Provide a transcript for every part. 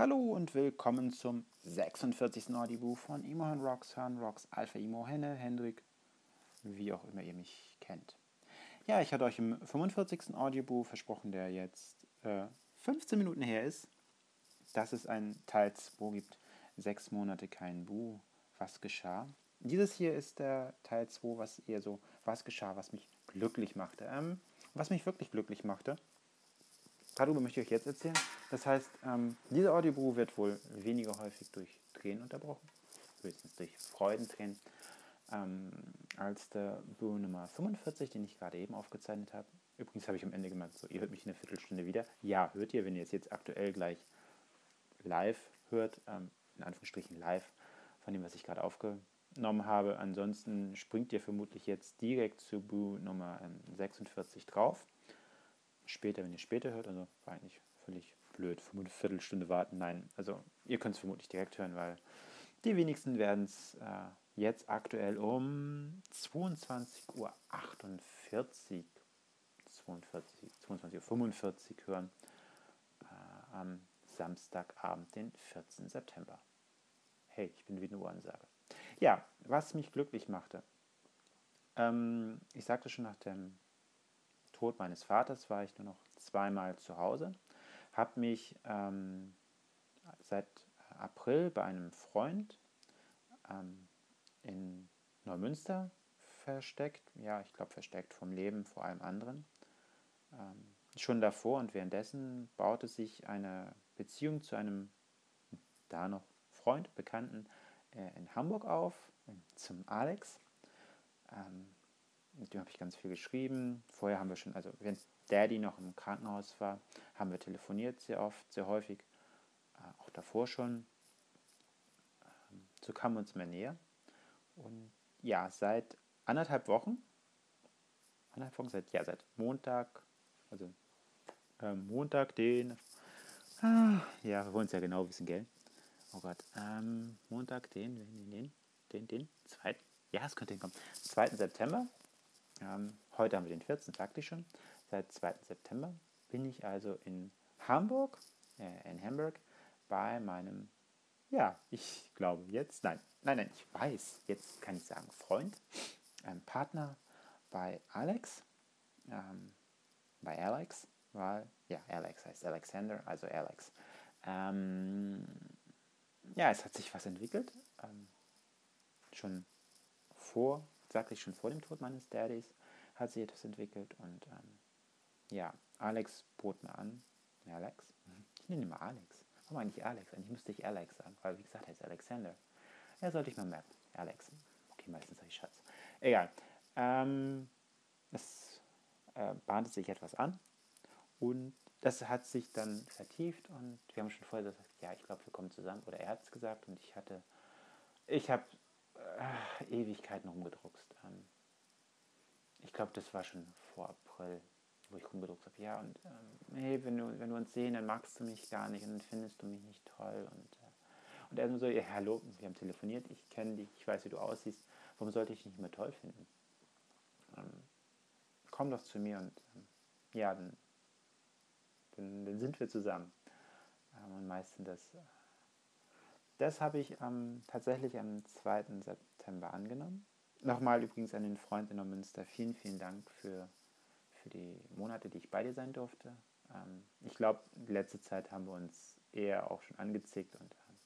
Hallo und willkommen zum 46. Audible von Imohan Roxhan, Rox Alpha Imo Henne, Hendrik, wie auch immer ihr mich kennt. Ja, ich hatte euch im 45. Audiobuch versprochen, der jetzt äh, 15 Minuten her ist, dass es ein Teil 2 gibt. Sechs Monate kein Bu. Was geschah? Dieses hier ist der Teil 2, was eher so, was geschah, was mich glücklich machte. Ähm, was mich wirklich glücklich machte, darüber möchte ich euch jetzt erzählen. Das heißt, ähm, dieser Audiobuch wird wohl weniger häufig durch Tränen unterbrochen, höchstens durch Freudentränen, ähm, als der Buch Nummer 45, den ich gerade eben aufgezeichnet habe. Übrigens habe ich am Ende gemerkt, so, ihr hört mich in einer Viertelstunde wieder. Ja, hört ihr, wenn ihr es jetzt aktuell gleich live hört, ähm, in Anführungsstrichen live, von dem, was ich gerade aufgenommen habe. Ansonsten springt ihr vermutlich jetzt direkt zu Bu Nummer 46 ähm, drauf. Später, wenn ihr später hört, also war eigentlich völlig blöd, eine Viertelstunde warten. Nein, also ihr könnt es vermutlich direkt hören, weil die wenigsten werden es äh, jetzt aktuell um 22.48 Uhr 42, 22, 22.45 Uhr hören äh, am Samstagabend, den 14. September. Hey, ich bin wie eine Uhransage. Ja, was mich glücklich machte. Ähm, ich sagte schon nach dem Tod meines Vaters war ich nur noch zweimal zu Hause, habe mich ähm, seit April bei einem Freund ähm, in Neumünster versteckt. Ja, ich glaube versteckt vom Leben vor allem anderen. Ähm, schon davor und währenddessen baute sich eine Beziehung zu einem da noch Freund, Bekannten äh, in Hamburg auf, zum Alex. Ähm, mit dem habe ich ganz viel geschrieben. Vorher haben wir schon, also wenn Daddy noch im Krankenhaus war, haben wir telefoniert sehr oft, sehr häufig. Äh, auch davor schon. Ähm, so kamen wir uns immer näher. Und ja, seit anderthalb Wochen, anderthalb Wochen, seit, ja, seit Montag, also äh, Montag, den, ah, ja, wir wollen es ja genau wissen, gell? Oh Gott, ähm, Montag, den, den, den, den, den, zweiten, ja, es könnte hinkommen, 2. September. Ähm, heute haben wir den 14., sagte ich schon. Seit 2. September bin ich also in Hamburg, äh, in Hamburg, bei meinem, ja, ich glaube jetzt, nein, nein, nein, ich weiß, jetzt kann ich sagen, Freund, ähm, Partner bei Alex, ähm, bei Alex, weil, ja, Alex heißt Alexander, also Alex. Ähm, ja, es hat sich was entwickelt. Ähm, schon vor, sagte ich schon vor dem Tod meines Daddys, hat sich etwas entwickelt und ähm, ja, Alex bot mir an, Alex, ich nenne ihn mal Alex. Warum eigentlich Alex? Eigentlich müsste ich Alex sagen, weil wie gesagt, er ist Alexander. Ja, sollte ich mal merken. Alex. Okay, meistens sage ich Schatz. Egal. Ähm, es äh, bahnte sich etwas an und das hat sich dann vertieft und wir haben schon vorher gesagt, ja, ich glaube, wir kommen zusammen. Oder er hat es gesagt und ich hatte, ich habe äh, Ewigkeiten rumgedruckst. Ähm, ich glaube, das war schon vor April, wo ich rumgedruckt habe. Ja, und ähm, hey, wenn, du, wenn wir uns sehen, dann magst du mich gar nicht und dann findest du mich nicht toll. Und, äh, und er so, ja, hallo, wir haben telefoniert, ich kenne dich, ich weiß, wie du aussiehst. Warum sollte ich dich nicht mehr toll finden? Ähm, komm doch zu mir und ähm, ja, dann, dann, dann, sind wir zusammen. Ähm, und meistens das, das habe ich ähm, tatsächlich am 2. September angenommen. Nochmal übrigens an den Freund in Neumünster, vielen, vielen Dank für, für die Monate, die ich bei dir sein durfte. Ähm, ich glaube, die letzte Zeit haben wir uns eher auch schon angezickt und ähm,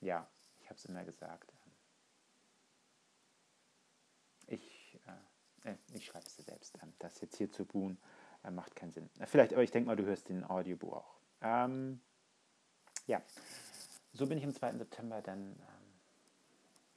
ja, ich habe es immer gesagt. Ähm, ich, äh, äh ich schreibe es dir selbst. Ähm, das jetzt hier zu buhen, äh, macht keinen Sinn. Vielleicht, aber ich denke mal, du hörst den Audiobuch auch. Ähm, ja, so bin ich am 2. September dann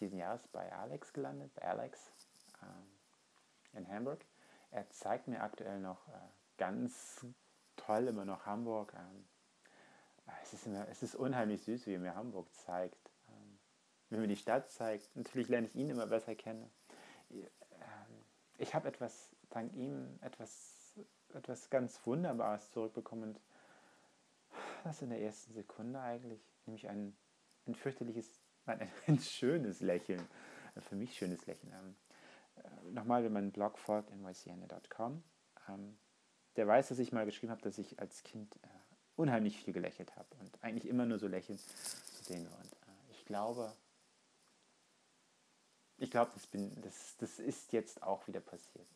diesen Jahres bei Alex gelandet, bei Alex äh, in Hamburg. Er zeigt mir aktuell noch äh, ganz toll immer noch Hamburg. Ähm, es, ist immer, es ist unheimlich süß, wie er mir Hamburg zeigt. Ähm, wenn mir die Stadt zeigt, natürlich lerne ich ihn immer besser kennen. Ähm, ich habe etwas, dank ihm, etwas, etwas ganz Wunderbares zurückbekommen. Und das in der ersten Sekunde eigentlich, nämlich ein, ein fürchterliches Nein, ein schönes Lächeln. Für mich schönes Lächeln. Ähm, äh, nochmal, wenn man einen Blog folgt, nycn.com, ähm, der weiß, dass ich mal geschrieben habe, dass ich als Kind unheimlich viel gelächelt habe und eigentlich immer nur so lächeln zu sehen war. Und äh, ich glaube, ich glaube, das, das, das ist jetzt auch wieder passiert.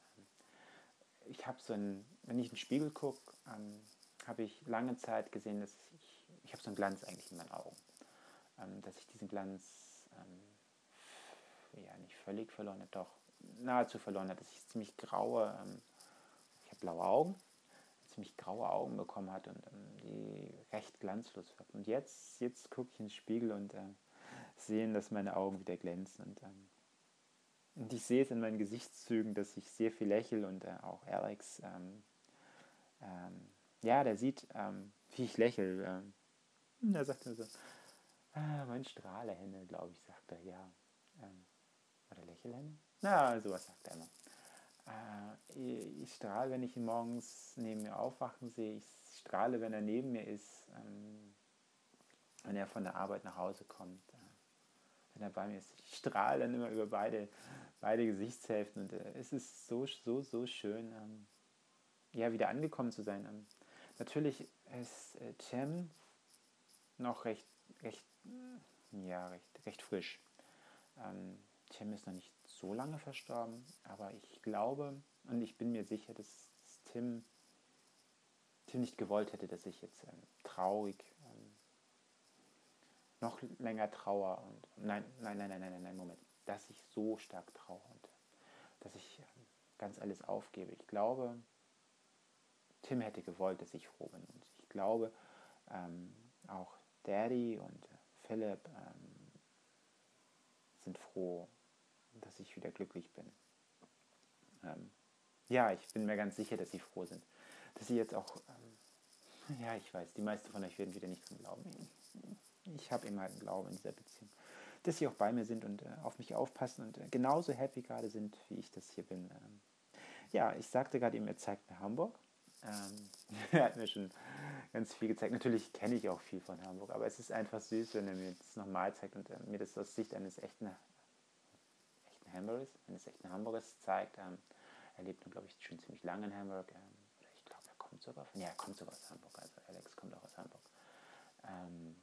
Ich habe so ein, wenn ich in den Spiegel gucke, ähm, habe ich lange Zeit gesehen, dass ich, ich habe so einen Glanz eigentlich in meinen Augen. Ähm, dass ich diesen Glanz ähm, ja nicht völlig verloren habe, doch nahezu verloren habe, dass ich ziemlich graue, ähm, ich habe blaue Augen, ziemlich graue Augen bekommen hat und ähm, die recht glanzlos waren. Und jetzt, jetzt gucke ich in den Spiegel und äh, sehe, dass meine Augen wieder glänzen und ähm, und ich sehe es in meinen Gesichtszügen, dass ich sehr viel lächle und äh, auch Alex, ähm, ähm, ja, der sieht, ähm, wie ich lächle. Ähm, er sagt mir so, ah, mein Strahlehenne, glaube ich, sagt er, ja. Ähm, oder Lächelhenne? Na, sowas sagt er immer. Äh, ich strahle, wenn ich ihn morgens neben mir aufwachen sehe. Ich strahle, wenn er neben mir ist, ähm, wenn er von der Arbeit nach Hause kommt. Äh, wenn er bei mir ist. Ich strahle dann immer über beide beide Gesichtshälften. Und äh, es ist so, so, so schön, ähm, ja, wieder angekommen zu sein. Ähm, natürlich ist äh, Cem noch recht, recht, ja, recht, recht frisch. Ähm, Cem ist noch nicht so lange verstorben, aber ich glaube und ich bin mir sicher, dass, dass Tim, Tim nicht gewollt hätte, dass ich jetzt ähm, traurig ähm, noch länger trauer und nein, nein, nein, nein, nein, nein, Moment dass ich so stark traue und dass ich ähm, ganz alles aufgebe. Ich glaube, Tim hätte gewollt, dass ich froh bin. Und ich glaube, ähm, auch Daddy und Philipp ähm, sind froh, dass ich wieder glücklich bin. Ähm, ja, ich bin mir ganz sicher, dass sie froh sind. Dass sie jetzt auch, ähm, ja, ich weiß, die meisten von euch werden wieder nicht dran glauben. Ich habe immer einen Glauben in dieser Beziehung dass sie auch bei mir sind und äh, auf mich aufpassen und äh, genauso happy gerade sind, wie ich das hier bin. Ähm, ja, ich sagte gerade ihm, er zeigt mir Hamburg. Ähm, er hat mir schon ganz viel gezeigt. Natürlich kenne ich auch viel von Hamburg, aber es ist einfach süß, wenn er mir das nochmal zeigt und äh, mir das aus Sicht eines echten, echten Hamburgers, eines echten Hamburgers zeigt. Ähm, er lebt nun, glaube ich, schon ziemlich lange in Hamburg. Ähm, ich glaube, er kommt sogar von, ja, er kommt sogar aus Hamburg. Also Alex kommt auch aus Hamburg. Ähm,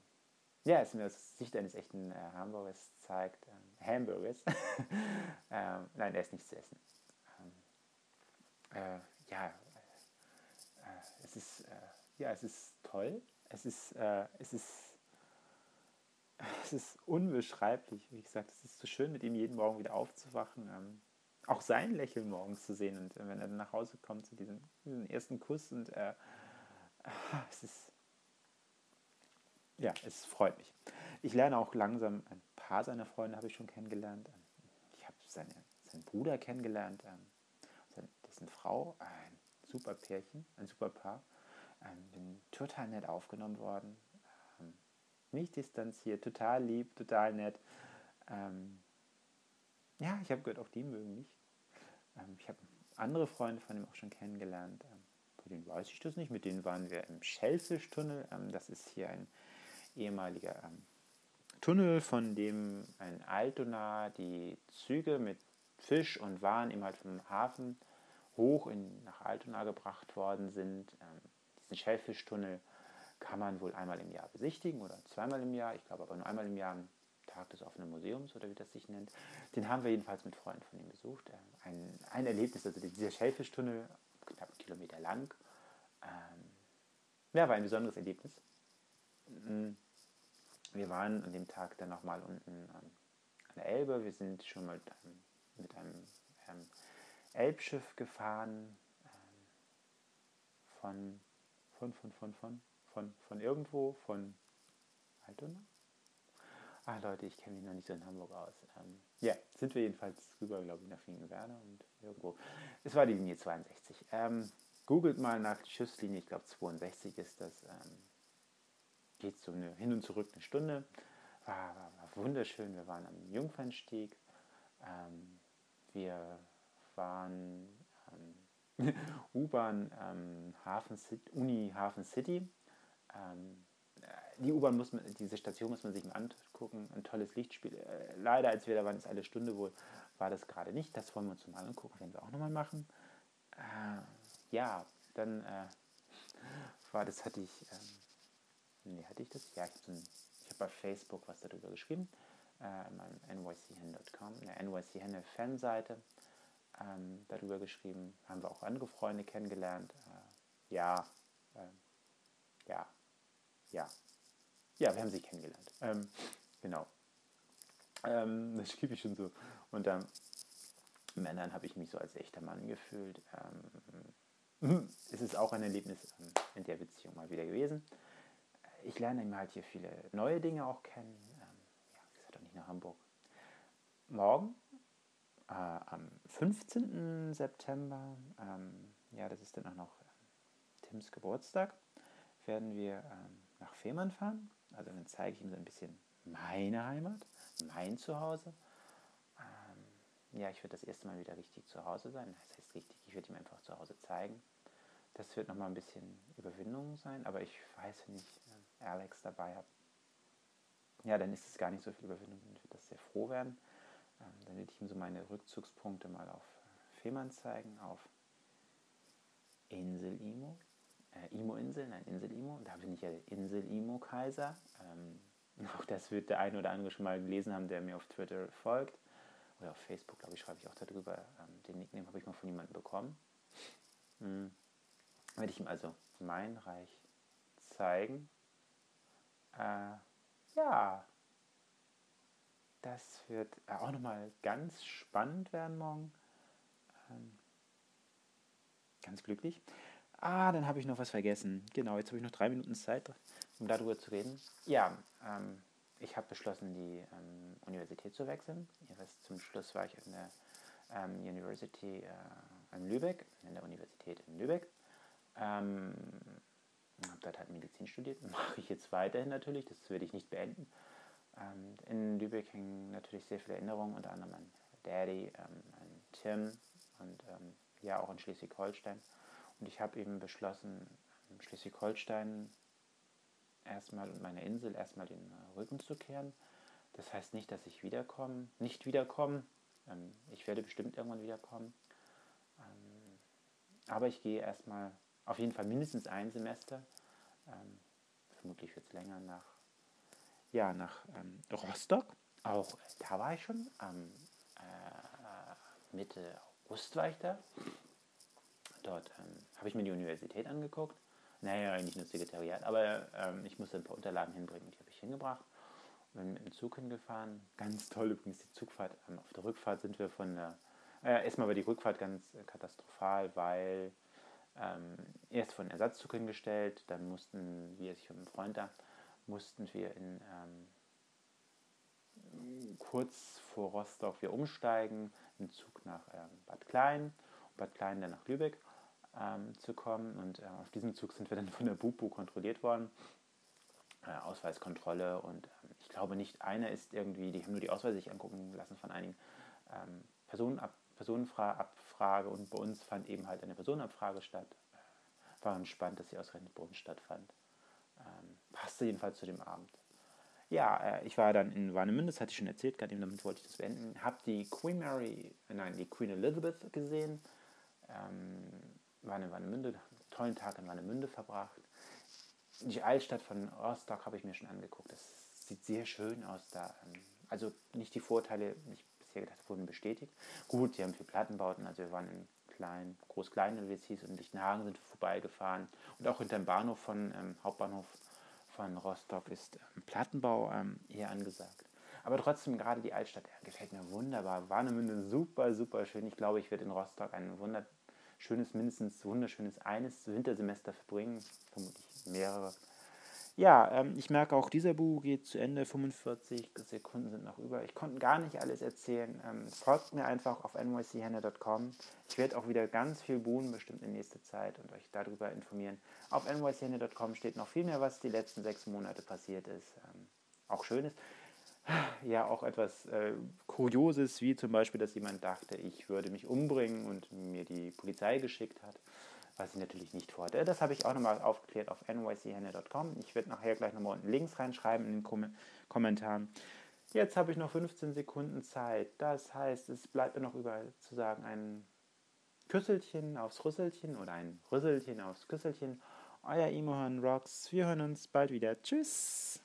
ja, es mir aus Sicht eines echten äh, Hamburgers zeigt, ähm, Hamburgers, ähm, nein, er ist nicht zu essen. Ähm, äh, ja, ist, äh, ja, es ist toll. Es ist, äh, es ist, es ist unbeschreiblich. Wie gesagt, es ist so schön, mit ihm jeden Morgen wieder aufzuwachen. Ähm, auch sein Lächeln morgens zu sehen und äh, wenn er dann nach Hause kommt zu diesem, diesem ersten Kuss und es ist ja, es freut mich. Ich lerne auch langsam ein paar seiner Freunde habe ich schon kennengelernt. Ich habe seine, seinen Bruder kennengelernt, ähm, dessen Frau, ein super Pärchen, ein super Paar. Ähm, bin total nett aufgenommen worden. Ähm, nicht distanziert, total lieb, total nett. ja, ich habe gehört, auch die mögen mich. ich habe andere Freunde von ihm auch schon kennengelernt. Bei denen weiß ich das nicht. Mit denen waren wir im Schellfischtunnel. das ist hier ein ehemaliger ähm, Tunnel, von dem in Altona die Züge mit Fisch und Waren eben halt vom Hafen hoch in, nach Altona gebracht worden sind. Ähm, diesen Schellfischtunnel kann man wohl einmal im Jahr besichtigen oder zweimal im Jahr. Ich glaube aber nur einmal im Jahr am Tag des offenen Museums oder wie das sich nennt. Den haben wir jedenfalls mit Freunden von ihm besucht. Ähm, ein, ein Erlebnis, also dieser Schellfischtunnel, knapp einen Kilometer lang. Ähm, ja, war ein besonderes Erlebnis. Mhm wir waren an dem Tag dann nochmal unten ähm, an der Elbe. Wir sind schon mal ähm, mit einem ähm, Elbschiff gefahren ähm, von, von, von, von, von, von, von irgendwo, von Altona. Ah Leute, ich kenne mich noch nicht so in Hamburg aus. Ähm, ja, sind wir jedenfalls rüber, glaube ich, nach Finkenwerder und irgendwo. Es war die Linie 62. Ähm, googelt mal nach Schiffslinie, ich glaube 62 ist das. Ähm, geht so eine, hin und zurück eine Stunde. War, war, war wunderschön. Wir waren am Jungfernstieg. Ähm, wir waren ähm, U-Bahn ähm, Hafen Uni Hafen City. Ähm, die U-Bahn muss man, diese Station muss man sich mal angucken. Ein tolles Lichtspiel. Äh, leider, als wir da waren, ist eine Stunde wohl, war das gerade nicht. Das wollen wir uns mal angucken, werden wir auch nochmal machen. Äh, ja, dann äh, war das, hatte ich ähm, nee, hatte ich das? Ja, ich habe hab bei Facebook was darüber geschrieben, äh, in meinem nychenne.com, eine NYC-Henne Fanseite ähm, darüber geschrieben. Haben wir auch andere Freunde kennengelernt. Äh, ja, äh, ja, ja. Ja, wir haben sie kennengelernt. Ähm, genau. Ähm, das schrieb ich schon so. Und dann Männern habe ich mich so als echter Mann gefühlt. Ähm, es ist auch ein Erlebnis ähm, in der Beziehung mal wieder gewesen. Ich lerne immer halt hier viele neue Dinge auch kennen. Ähm, ja, gesagt, auch nicht nach Hamburg. Morgen, äh, am 15. September, ähm, ja, das ist dann auch noch ähm, Tims Geburtstag, werden wir ähm, nach Fehmarn fahren. Also dann zeige ich ihm so ein bisschen meine Heimat, mein Zuhause ja, ich werde das erste Mal wieder richtig zu Hause sein. Das heißt richtig, ich werde ihm einfach zu Hause zeigen. Das wird nochmal ein bisschen Überwindung sein, aber ich weiß, wenn ich äh, Alex dabei habe, ja, dann ist es gar nicht so viel Überwindung, dann wird das sehr froh werden. Ähm, dann werde ich ihm so meine Rückzugspunkte mal auf äh, Fehmarn zeigen, auf Insel Imo, äh, Imo-Insel, nein, Insel Imo, da bin ich ja Insel Imo-Kaiser. Ähm, auch das wird der eine oder andere schon mal gelesen haben, der mir auf Twitter folgt oder auf Facebook, glaube ich, schreibe ich auch darüber. Ähm, den Nickname habe ich mal von jemandem bekommen. Hm. Werde ich ihm also mein Reich zeigen. Äh, ja, das wird auch nochmal ganz spannend werden morgen. Ähm, ganz glücklich. Ah, dann habe ich noch was vergessen. Genau, jetzt habe ich noch drei Minuten Zeit, um darüber zu reden. Ja, ähm, ich habe beschlossen, die ähm, Universität zu wechseln. Wisst, zum Schluss war ich in der ähm, University äh, in Lübeck, in der Universität in Lübeck. Ähm, habe dort halt Medizin studiert, mache ich jetzt weiterhin natürlich, das werde ich nicht beenden. Ähm, in Lübeck hängen natürlich sehr viele Erinnerungen, unter anderem an Daddy, ähm, an Tim und ähm, ja auch in Schleswig-Holstein. Und ich habe eben beschlossen, Schleswig-Holstein erstmal und meiner Insel erstmal den äh, Rücken zu kehren. Das heißt nicht, dass ich wiederkomme, nicht wiederkomme. Ähm, ich werde bestimmt irgendwann wiederkommen. Ähm, aber ich gehe erstmal auf jeden Fall mindestens ein Semester. Ähm, vermutlich wird es länger nach, ja, nach Rostock. Auch da war ich schon. Am äh, Mitte August war ich da. Dort habe ich mir die Universität angeguckt naja, eigentlich nur Sekretariat, aber ähm, ich musste ein paar Unterlagen hinbringen, die habe ich hingebracht. Und bin mit dem Zug hingefahren. Ganz toll übrigens die Zugfahrt. Ähm, auf der Rückfahrt sind wir von der. Äh, erstmal war die Rückfahrt ganz äh, katastrophal, weil ähm, erst von Ersatzzug hingestellt, dann mussten wir, ich und ein Freund da, mussten wir in ähm, kurz vor Rostock wir umsteigen, im Zug nach ähm, Bad Klein, Bad Klein dann nach Lübeck ähm, zu kommen. Und äh, auf diesem Zug sind wir dann von der BUPU kontrolliert worden. Äh, Ausweiskontrolle und ähm, ich glaube nicht einer ist irgendwie, die haben nur die Ausweise sich angucken lassen von einigen ähm, Personenab Personenabfrage und bei uns fand eben halt eine Personenabfrage statt. Äh, war spannend, dass sie ausgerechnet bei uns stattfand. Ähm, passte jedenfalls zu dem Abend. Ja, äh, ich war dann in Warnemünde, das hatte ich schon erzählt, gerade eben damit wollte ich das beenden. Habe die Queen Mary, nein, die Queen Elizabeth gesehen. Ähm, war in Warnemünde, tollen Tag in Warnemünde verbracht. Die Altstadt von Rostock habe ich mir schon angeguckt. Das sieht sehr schön aus da. Also nicht die Vorteile, die ich bisher gedacht habe, wurden bestätigt. Gut, die haben viel Plattenbauten, also wir waren in klein, groß-klein, wie es hieß, in Lichtenhagen sind wir vorbeigefahren. Und auch hinter dem Bahnhof von, ähm, Hauptbahnhof von Rostock ist ähm, Plattenbau ähm, eher angesagt. Aber trotzdem, gerade die Altstadt ja, gefällt mir wunderbar. Warnemünde super, super schön. Ich glaube, ich werde in Rostock einen wunder schönes, mindestens wunderschönes eines Wintersemester verbringen, vermutlich mehrere. Ja, ähm, ich merke auch, dieser Buch geht zu Ende, 45 Sekunden sind noch über. Ich konnte gar nicht alles erzählen. Ähm, folgt mir einfach auf nychenne.com. Ich werde auch wieder ganz viel buhen, bestimmt in nächster Zeit und euch darüber informieren. Auf nychenne.com steht noch viel mehr, was die letzten sechs Monate passiert ist. Ähm, auch Schönes ja auch etwas äh, Kurioses, wie zum Beispiel, dass jemand dachte, ich würde mich umbringen und mir die Polizei geschickt hat, was ich natürlich nicht vorhatte. Das habe ich auch nochmal aufgeklärt auf nychenne.com. Ich werde nachher gleich nochmal unten Links reinschreiben in den Kom Kommentaren. Jetzt habe ich noch 15 Sekunden Zeit. Das heißt, es bleibt mir noch überall zu sagen ein Küsselchen aufs Rüsselchen oder ein Rüsselchen aufs Küsselchen euer Imo Rocks. Wir hören uns bald wieder. Tschüss.